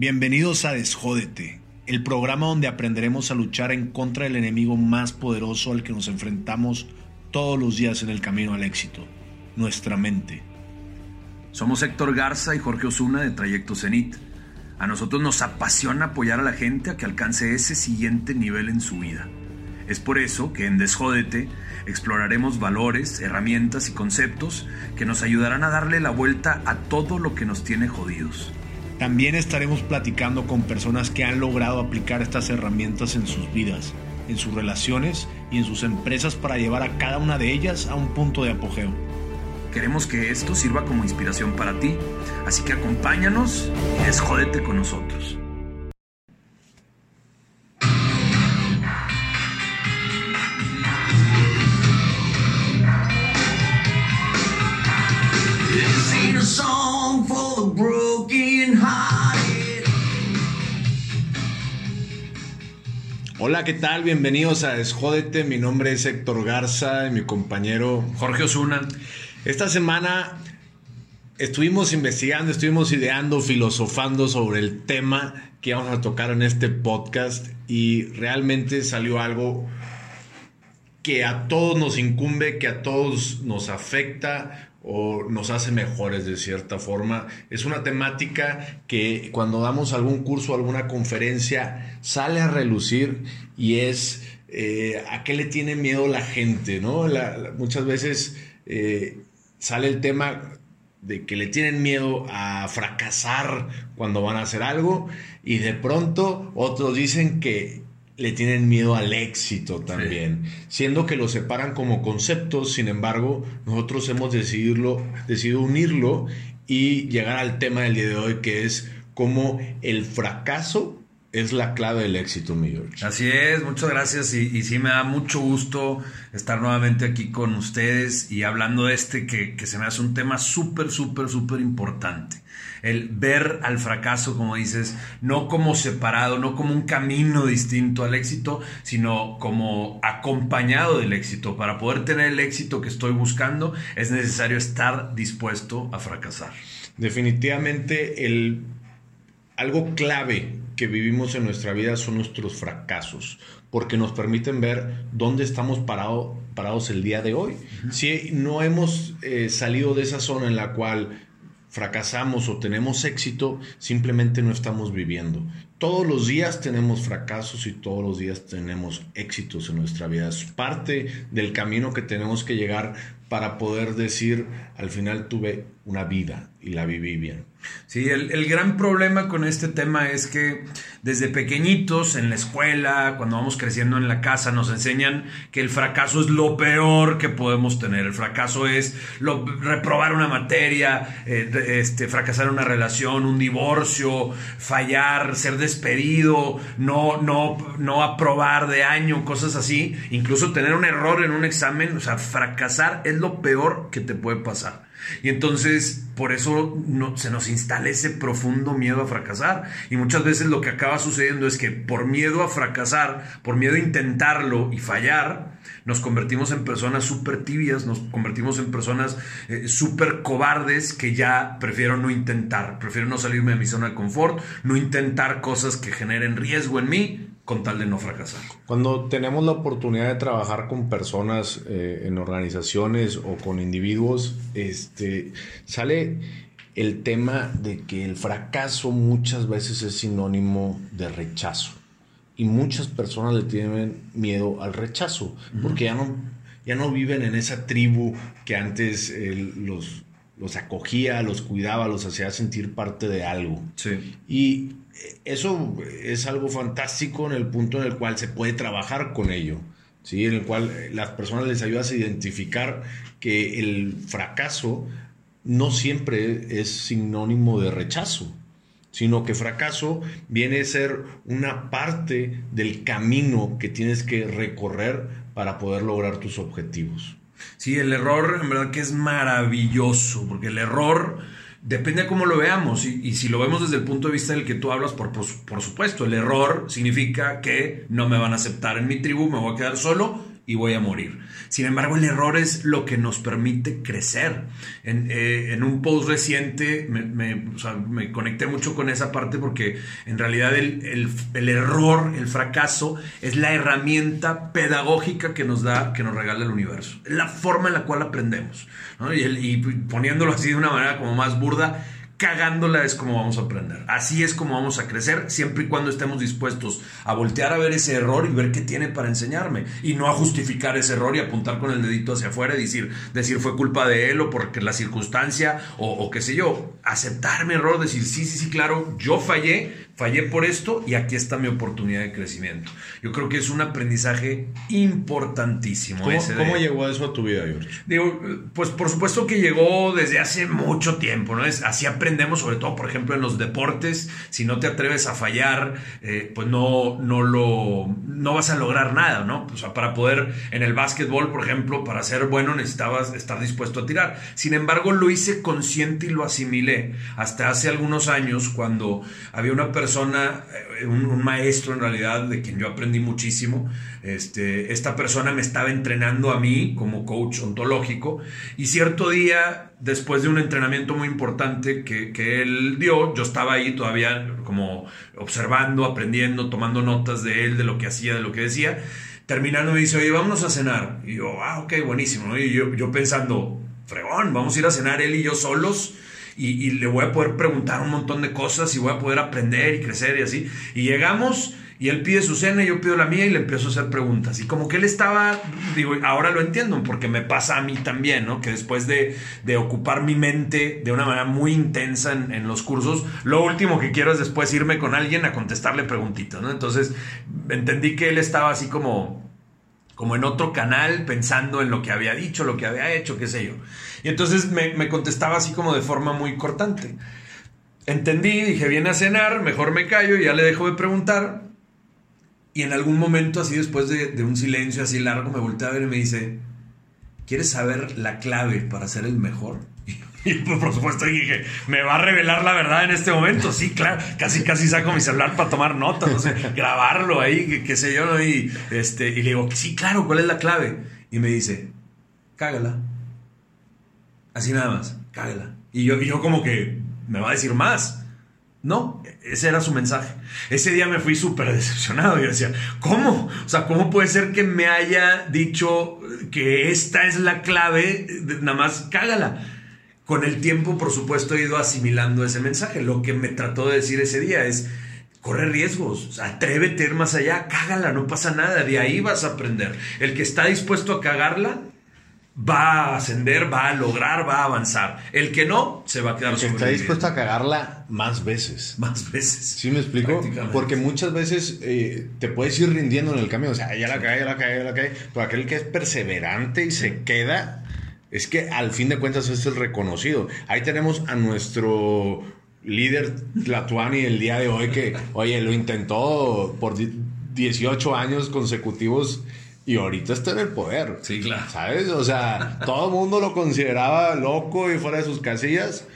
Bienvenidos a Desjódete, el programa donde aprenderemos a luchar en contra del enemigo más poderoso al que nos enfrentamos todos los días en el camino al éxito, nuestra mente. Somos Héctor Garza y Jorge Osuna de Trayecto Zenit. A nosotros nos apasiona apoyar a la gente a que alcance ese siguiente nivel en su vida. Es por eso que en Desjódete exploraremos valores, herramientas y conceptos que nos ayudarán a darle la vuelta a todo lo que nos tiene jodidos. También estaremos platicando con personas que han logrado aplicar estas herramientas en sus vidas, en sus relaciones y en sus empresas para llevar a cada una de ellas a un punto de apogeo. Queremos que esto sirva como inspiración para ti, así que acompáñanos y desjódete con nosotros. Hola, ¿qué tal? Bienvenidos a Desjódete. Mi nombre es Héctor Garza y mi compañero Jorge Osuna. Esta semana estuvimos investigando, estuvimos ideando, filosofando sobre el tema que vamos a tocar en este podcast y realmente salió algo que a todos nos incumbe, que a todos nos afecta, o nos hace mejores de cierta forma. Es una temática que cuando damos algún curso, alguna conferencia, sale a relucir y es eh, a qué le tiene miedo la gente, ¿no? muchas veces eh, sale el tema de que le tienen miedo a fracasar cuando van a hacer algo y de pronto otros dicen que le tienen miedo al éxito también, siendo que lo separan como conceptos, sin embargo, nosotros hemos decidido, decidido unirlo y llegar al tema del día de hoy, que es cómo el fracaso es la clave del éxito, mi George. Así es, muchas gracias y, y, sí me da mucho gusto estar nuevamente aquí con ustedes y hablando de este que, que se me hace un tema súper, súper, súper importante el ver al fracaso, como dices, no como separado, no como un camino distinto al éxito, sino como acompañado del éxito. Para poder tener el éxito que estoy buscando, es necesario estar dispuesto a fracasar. Definitivamente el algo clave que vivimos en nuestra vida son nuestros fracasos, porque nos permiten ver dónde estamos parados el día de hoy. Si no hemos eh, salido de esa zona en la cual fracasamos o tenemos éxito, simplemente no estamos viviendo. Todos los días tenemos fracasos y todos los días tenemos éxitos en nuestra vida. Es parte del camino que tenemos que llegar para poder decir, al final tuve una vida y la viví bien. Sí, el, gran problema con este tema es que desde pequeñitos en la escuela, cuando vamos creciendo en la casa, nos enseñan que el fracaso es lo peor que podemos tener. El fracaso es lo, reprobar una materia, eh, este, fracasar una relación, un divorcio, fallar, ser despedido, no, no, no aprobar de año, cosas así. Incluso tener un error en un examen, o sea, fracasar es lo peor que te puede pasar. Y entonces, por eso no, se nos instala ese profundo miedo a fracasar. Y muchas veces lo que acaba sucediendo es que por miedo a fracasar, por miedo a intentarlo y fallar, nos convertimos en personas súper tibias, nos convertimos en personas eh, súper cobardes que ya prefiero no intentar, prefiero no salirme de mi zona de confort, no intentar cosas que generen riesgo en mí con tal de no fracasar. Cuando tenemos la oportunidad de trabajar con personas eh, en organizaciones o con individuos, este, sale el tema de que el fracaso muchas veces es sinónimo de rechazo. Y muchas personas le tienen miedo al rechazo, porque ya no, ya no viven en esa tribu que antes eh, los, los acogía, los cuidaba, los hacía sentir parte de algo. Sí. Y eso es algo fantástico en el punto en el cual se puede trabajar con ello, ¿sí? en el cual las personas les ayudas a identificar que el fracaso no siempre es sinónimo de rechazo, sino que fracaso viene a ser una parte del camino que tienes que recorrer para poder lograr tus objetivos. Sí, el error en verdad que es maravilloso, porque el error Depende de cómo lo veamos. Y, si lo vemos desde el punto de vista del que tú hablas, por, por, supuesto, el error significa que no me van a aceptar en mi tribu, me voy a quedar solo y voy a morir. Sin embargo, el error es lo que nos permite crecer. En, eh, un post reciente me, conecté mucho con esa parte porque en realidad el, error, el fracaso, es la herramienta pedagógica que nos da, que nos regala el universo. La forma en la cual aprendemos. Y poniéndolo así de una manera como más burda, cagándola es como vamos a aprender. Así es como vamos a crecer, siempre y cuando estemos dispuestos a voltear a ver ese error y ver qué tiene para enseñarme. Y no a justificar ese error y apuntar con el dedito hacia afuera y decir, decir fue culpa de él o porque la circunstancia o, o qué sé yo. Aceptar mi error, decir, sí, sí, sí, claro, yo fallé, fallé por esto y aquí está mi oportunidad de crecimiento. Yo creo que es un aprendizaje importantísimo. ¿Cómo, llegó eso a tu vida, George? Digo, pues por supuesto que llegó desde hace mucho tiempo, ¿no? Es, así aprendemos, sobre todo, por ejemplo, en los deportes. Si no te atreves a fallar, eh, pues no, no lo, no vas a lograr nada, ¿no? O sea, para poder, en el básquetbol, por ejemplo, para ser bueno necesitabas estar dispuesto a tirar. Sin embargo, lo hice consciente y lo asimilé hasta hace algunos años cuando había una persona eh, un, maestro en realidad, de quien yo aprendí muchísimo. Este, esta persona me estaba entrenando a mí como coach ontológico y cierto día, después de un entrenamiento muy importante que, que él dio, yo estaba ahí todavía como observando, aprendiendo, tomando notas de él, de lo que hacía, de lo que decía. Terminando me dice, oye, vámonos a cenar. Y yo, ah, ok, buenísimo. Y yo, yo pensando, fregón, vamos a ir a cenar él y yo solos y, le voy a poder preguntar un montón de cosas y voy a poder aprender y crecer y así. Y llegamos y él pide su cena yo pido la mía y le empiezo a hacer preguntas. Y como que él estaba, digo, ahora lo entiendo porque me pasa a mí también, ¿no? Que después de, ocupar mi mente de una manera muy intensa en, los cursos, lo último que quiero es después irme con alguien a contestarle preguntitas, ¿no? Entonces entendí que él estaba así como como en otro canal pensando en lo que había dicho, lo que había hecho, qué sé yo. Y entonces me, contestaba así como de forma muy cortante. Entendí, dije, viene a cenar, mejor me callo y ya le dejo de preguntar. Y en algún momento, así después de, de un silencio así largo, me volteé a ver y me dice, ¿quieres saber la clave para ser el mejor? Y por supuesto dije, ¿me va a revelar la verdad en este momento? Sí, claro, casi casi saco mi celular para tomar notas, no sé, grabarlo ahí, qué, sé yo. Y, este, y le digo, sí, claro, ¿cuál es la clave? Y me dice, cágala. Así nada más, cágala. Y yo, y yo como que, ¿me va a decir más? No, ese era su mensaje. Ese día me fui súper decepcionado. Yo decía, ¿cómo? O sea, ¿cómo puede ser que me haya dicho que esta es la clave? Nada más cágala. Con el tiempo, por supuesto, he ido asimilando ese mensaje. Lo que me trató de decir ese día es, corre riesgos, atrévete a ir más allá, cágala, no pasa nada, de ahí vas a aprender. El que está dispuesto a cagarla, va a ascender, va a lograr, va a avanzar. El que no, se va a quedar está dispuesto a cagarla más veces. Más veces. ¿Sí me explico? Porque muchas veces eh, te puedes ir rindiendo en el camino. O sea, ya la cae, ya la cae, ya la cae. Pero aquel que es perseverante y se queda es que al fin de cuentas es el reconocido. Ahí tenemos a nuestro líder Tlatuani el día de hoy que, oye, lo intentó por 18 años consecutivos y ahorita está en el poder. Sí, claro. ¿Sabes? O sea, todo el mundo lo consideraba loco y fuera de sus casillas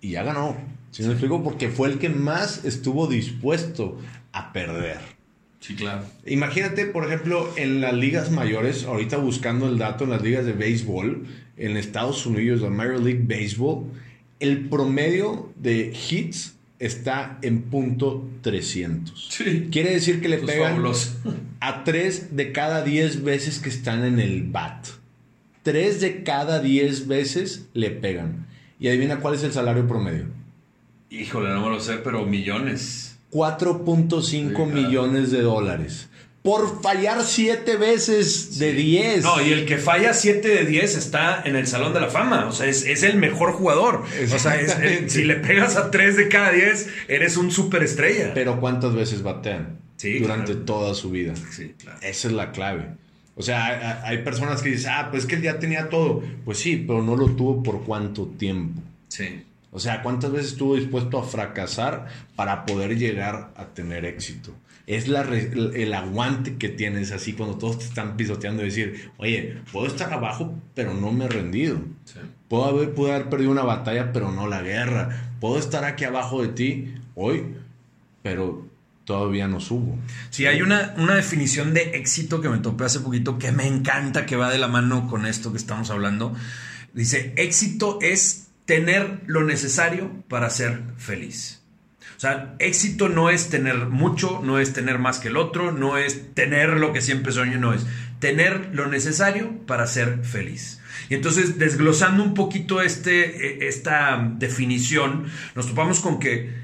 y ya ganó. ¿Sí me explico? Porque fue el que más estuvo dispuesto a perder. Sí, claro. Imagínate, por ejemplo, en las ligas mayores, ahorita buscando el dato en las ligas de béisbol, en Estados Unidos, la Major League Baseball, el promedio de hits está en punto 300. Sí. Quiere decir que le pegan a 3 de cada 10 veces que están en el bat. 3 de cada 10 veces le pegan. Y adivina cuál es el salario promedio. Híjole, no me lo sé, pero millones. 4.5 millones de dólares. Por fallar 7 veces de 10. No, y el que falla 7 de 10 está en el Salón de la Fama. O sea, es, el mejor jugador. O sea, si le pegas a 3 de cada 10, eres un superestrella. Pero ¿cuántas veces batean? Sí, durante toda su vida. Sí, claro. Esa es la clave. O sea, hay personas que dicen, ah, pues que él ya tenía todo. Pues sí, pero no lo tuvo por cuánto tiempo. Sí. O sea, ¿cuántas veces estuvo dispuesto a fracasar para poder llegar a tener éxito? Es la, el aguante que tienes así cuando todos te están pisoteando y decir, oye, puedo estar abajo, pero no me he rendido. Puedo, haber, puedo haber perdido una batalla, pero no la guerra. Puedo estar aquí abajo de ti hoy, pero todavía no subo. Sí, hay una, una definición de éxito que me topé hace poquito que me encanta, que va de la mano con esto que estamos hablando. Dice, éxito es tener lo necesario para ser feliz. Sea, éxito no es tener mucho, no es tener más que el otro, no es tener lo que siempre sueño, no es tener lo necesario para ser feliz. Y entonces, desglosando un poquito este, e, esta definición, nos topamos con que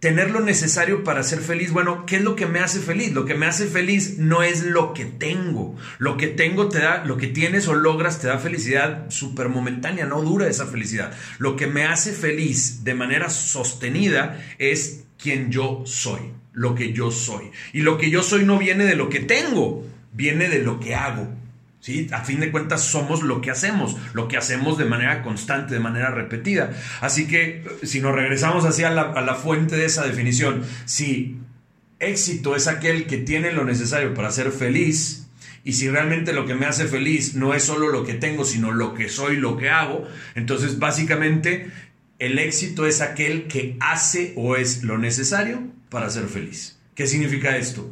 tener lo necesario para ser feliz. Bueno, ¿qué es lo que me hace feliz? Lo que me hace feliz no es lo que tengo. Lo que tengo te da, lo que tienes o logras te da felicidad súper momentánea, no dura esa felicidad. Lo que me hace feliz de manera sostenida es quien yo soy, lo que yo soy. Y lo que yo soy no viene de lo que tengo, viene de lo que hago. ¿Sí? A fin de cuentas somos lo que hacemos, lo que hacemos de manera constante, de manera repetida. Así que si nos regresamos hacia la, a la fuente de esa definición, si éxito es aquel que tiene lo necesario para ser feliz, y si realmente lo que me hace feliz no es solo lo que tengo, sino lo que soy, lo que hago, entonces básicamente el éxito es aquel que hace o es lo necesario para ser feliz. ¿Qué significa esto?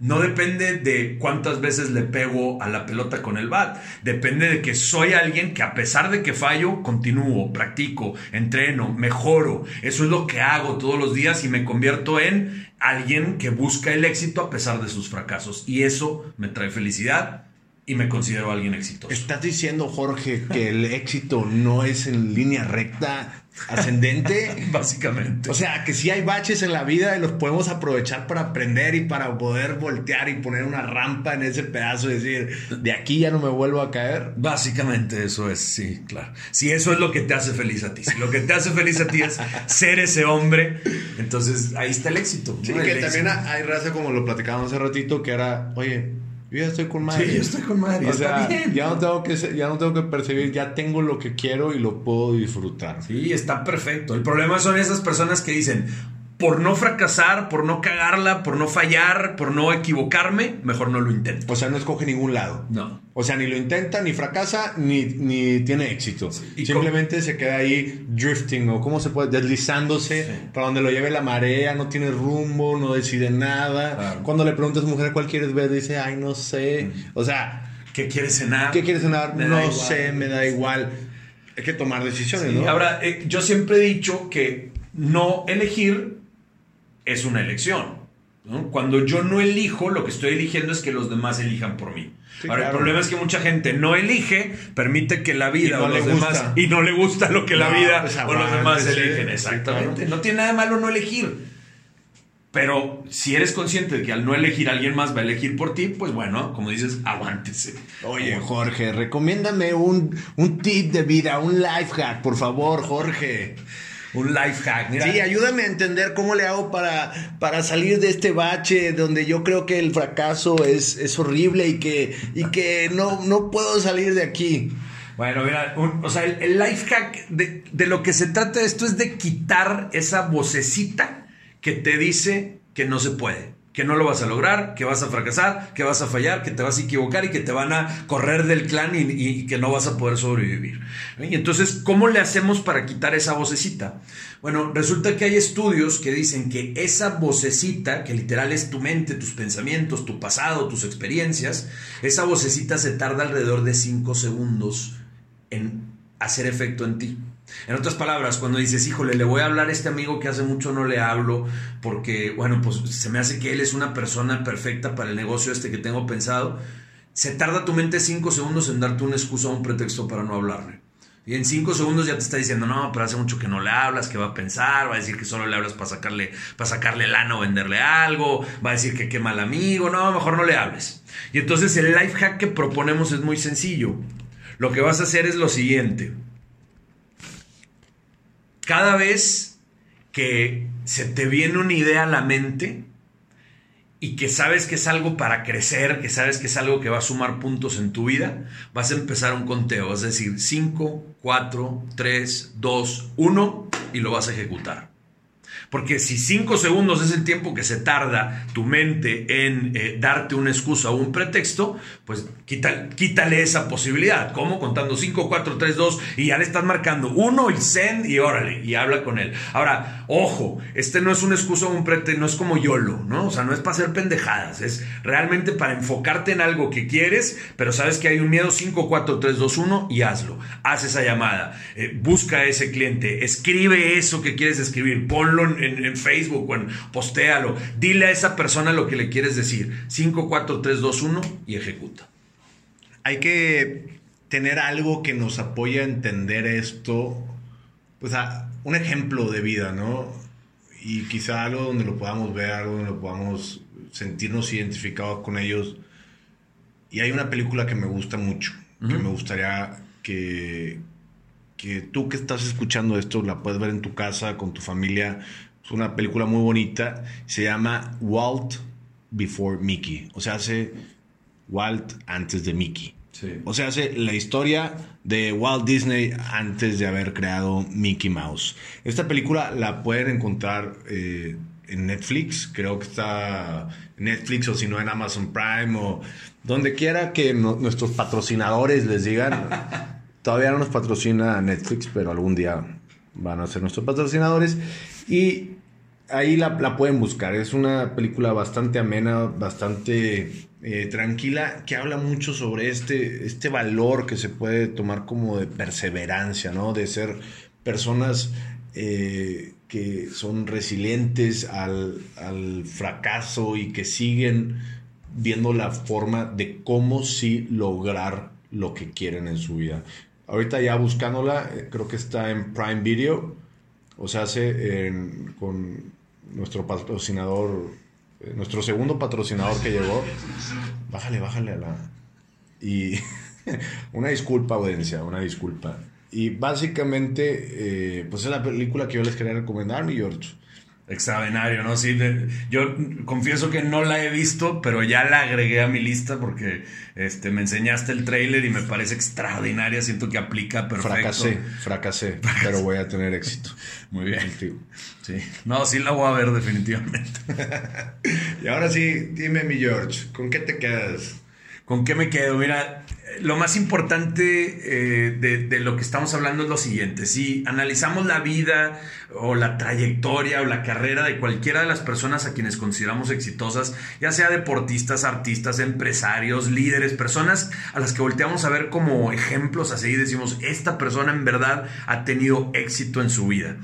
No depende de cuántas veces le pego a la pelota con el bat. Depende de que soy alguien que a pesar de que fallo, continúo, practico, entreno, mejoro. Eso es lo que hago todos los días y me convierto en alguien que busca el éxito a pesar de sus fracasos. Y eso me trae felicidad y me considero alguien exitoso. ¿Estás diciendo, Jorge, que el éxito no es en línea recta ascendente. Básicamente. O sea, que sí hay baches en la vida y los podemos aprovechar para aprender y para poder voltear y poner una rampa en ese pedazo y decir, de aquí ya no me vuelvo a caer. Básicamente eso es, sí, claro. Si eso es lo que te hace feliz a ti, si lo que te hace feliz a ti es ser ese hombre, entonces ahí está el éxito. Sí, que también hay raza como lo platicábamos hace ratito, que era, oye, yo ya estoy con madre. Sí, yo estoy con madre. O sea, Ya no, tengo que, ya no tengo que percibir, ya tengo lo que quiero y lo puedo disfrutar. Sí, está perfecto. El problema son esas personas que dicen, por no fracasar, por no cagarla, por no fallar, por no equivocarme, mejor no lo intento. O sea, no escoge ningún lado. No. O sea, ni lo intenta, ni fracasa, ni, ni tiene éxito. Simplemente se queda ahí drifting o cómo se puede, deslizándose para donde lo lleve la marea, no tiene rumbo, no decide nada. Cuando le preguntas, mujer, ¿cuál quieres ver? Dice, ay, no sé. Mm. O sea... ¿Qué quieres cenar? ¿Qué quieres cenar? no sé, me da igual. Hay que tomar decisiones, ¿no? Ahora, eh, yo siempre he dicho que no elegir es una elección. Cuando yo no elijo, lo que estoy eligiendo es que los demás elijan por mí. Ahora, el problema es que mucha gente no elige, permite que la vida o los demás. Y no le gusta lo que la vida pues o los demás eligen. Exactamente. No tiene nada de malo no elegir. Pero si eres consciente de que al no elegir alguien más va a elegir por ti, pues bueno, como dices, aguántese. Oye, Jorge, recomiéndame un, un tip de vida, un life hack, por favor, Jorge un life hack. Sí, ayúdame a entender cómo le hago para, para salir de este bache donde yo creo que el fracaso es, es horrible y que, y que no, no puedo salir de aquí. Bueno, mira, o sea, el, life hack de, de, lo que se trata de esto es de quitar esa vocecita que te dice que no se puede que no lo vas a lograr, que vas a fracasar, que vas a fallar, que te vas a equivocar y que te van a correr del clan y, que no vas a poder sobrevivir. Y entonces, ¿cómo le hacemos para quitar esa vocecita? Bueno, resulta que hay estudios que dicen que esa vocecita, que literal es tu mente, tus pensamientos, tu pasado, tus experiencias, esa vocecita se tarda alrededor de 5 segundos en hacer efecto en ti. En otras palabras, cuando dices, híjole, le voy a hablar a este amigo que hace mucho no le hablo, porque, bueno, pues se me hace que él es una persona perfecta para el negocio este que tengo pensado, se tarda tu mente cinco segundos en darte una excusa o un pretexto para no hablarle. Y en cinco segundos ya te está diciendo, no, pero hace mucho que no le hablas, que va a pensar, va a decir que solo le hablas para sacarle, para sacarle lana o venderle algo, va a decir que qué mal amigo, no, mejor no le hables. Y entonces el life hack que proponemos es muy sencillo. Lo que vas a hacer es lo siguiente cada vez que se te viene una idea a la mente y que sabes que es algo para crecer, que sabes que es algo que va a sumar puntos en tu vida, vas a empezar un conteo, vas a decir 5, 4, 3, 2, 1 y lo vas a ejecutar. Porque si cinco segundos es el tiempo que se tarda tu mente en eh, darte una excusa o un pretexto, pues quítale, esa posibilidad. ¿Cómo? Contando 5, 4, 3, 2 y ya le estás marcando uno y send y órale, y habla con él. Ahora, ojo, este no es una excusa o un pretexto, no es como YOLO, ¿no? O sea, no es para hacer pendejadas, es realmente para enfocarte en algo que quieres, pero sabes que hay un miedo 5, 4, 3, 2, 1 y hazlo. Haz esa llamada, eh, busca a ese cliente, escribe eso que quieres escribir, ponlo en, Facebook o en, postéalo, dile a esa persona lo que le quieres decir. 5, 4, 3, 2, 1 y ejecuta. Hay que tener algo que nos apoye a entender esto, pues a un ejemplo de vida, ¿no? Y quizá algo donde lo podamos ver, algo donde lo podamos sentirnos identificados con ellos. Y hay una película que me gusta mucho, que me gustaría que, que tú que estás escuchando esto la puedes ver en tu casa, con tu familia. Es una película muy bonita. Se llama Walt Before Mickey. O sea, hace Walt antes de Mickey. O sea, hace la historia de Walt Disney antes de haber creado Mickey Mouse. Esta película la pueden encontrar eh, en Netflix. Creo que está en Netflix o si no en Amazon Prime o donde quiera que nuestros patrocinadores les digan. Todavía no nos patrocina Netflix, pero algún día van a ser nuestros patrocinadores. Y ahí la, pueden buscar. Es una película bastante amena, bastante eh, tranquila, que habla mucho sobre este, este valor que se puede tomar como de perseverancia, ¿no? De ser personas eh, que son resilientes al, al, fracaso y que siguen viendo la forma de cómo sí lograr lo que quieren en su vida. Ahorita ya buscándola, eh, creo que está en Prime Video. O sea, hace con nuestro patrocinador, eh, nuestro segundo patrocinador que llegó. Bájale, bájale a la. Y una disculpa, audiencia, una disculpa. Y básicamente, eh, pues es la película que yo les quería recomendar, mi George. Extraordinario, ¿no? Sí, yo confieso que no la he visto, pero ya la agregué a mi lista porque este, me enseñaste el trailer y me parece extraordinaria. Siento que aplica perfecto. Fracasé, fracasé, pero voy a tener éxito. Muy bien. Sí. No, sí la voy a ver definitivamente. y ahora sí, dime mi George, ¿con qué te quedas? ¿Con qué me quedo? Mira, lo más importante eh, de, lo que estamos hablando es lo siguiente. Si analizamos la vida o la trayectoria o la carrera de cualquiera de las personas a quienes consideramos exitosas, ya sea deportistas, artistas, empresarios, líderes, personas a las que volteamos a ver como ejemplos a seguir, decimos, esta persona en verdad ha tenido éxito en su vida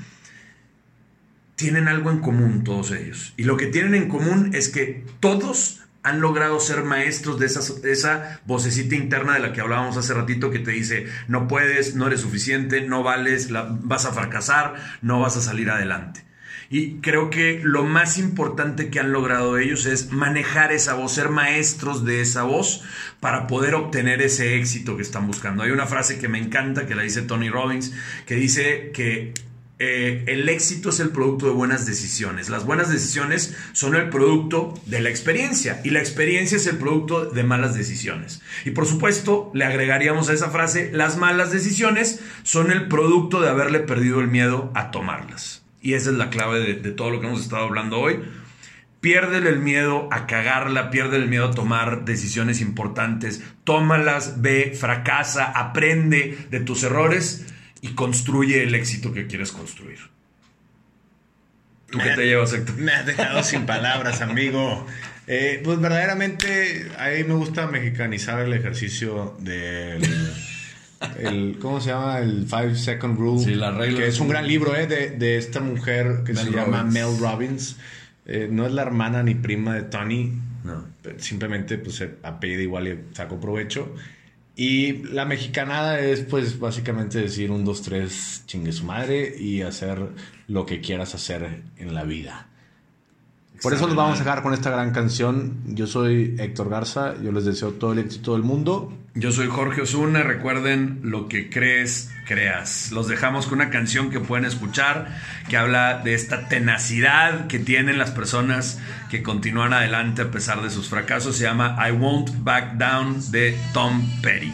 tienen algo en común todos ellos. Y lo que tienen en común es que todos han logrado ser maestros de esa, vocecita interna de la que hablábamos hace ratito que te dice, no puedes, no eres suficiente, no vales, vas a fracasar, no vas a salir adelante. Y creo que lo más importante que han logrado ellos es manejar esa voz, ser maestros de esa voz para poder obtener ese éxito que están buscando. Hay una frase que me encanta, que la dice Tony Robbins, que dice que eh, el éxito es el producto de buenas decisiones. Las buenas decisiones son el producto de la experiencia y la experiencia es el producto de malas decisiones. Y por supuesto, le agregaríamos a esa frase, las malas decisiones son el producto de haberle perdido el miedo a tomarlas. Y esa es la clave de, de todo lo que hemos estado hablando hoy. Pierde el miedo a cagarla, pierde el miedo a tomar decisiones importantes, tómalas, ve, fracasa, aprende de tus errores y construye el éxito que quieres construir. ¿Tú qué te llevas, Héctor? Me has dejado sin palabras, amigo. Eh, pues verdaderamente, a mí me gusta mexicanizar el ejercicio del... El, ¿Cómo se llama? El Five Second Rule. Sí, la regla. Que es un gran libro eh, de, de, esta mujer que se llama Mel Robbins. Eh, no es la hermana ni prima de Tony. No. Simplemente pues se apellida igual y saco provecho. Y la mexicanada es pues básicamente decir un, dos, tres, chingue su madre y hacer lo que quieras hacer en la vida. Por eso los vamos a dejar con esta gran canción. Yo soy Héctor Garza, yo les deseo todo el éxito del mundo. Yo soy Jorge Osuna, recuerden lo que crees, creas. Los dejamos con una canción que pueden escuchar que habla de esta tenacidad que tienen las personas que continúan adelante a pesar de sus fracasos. Se llama I Won't Back Down de Tom Petty.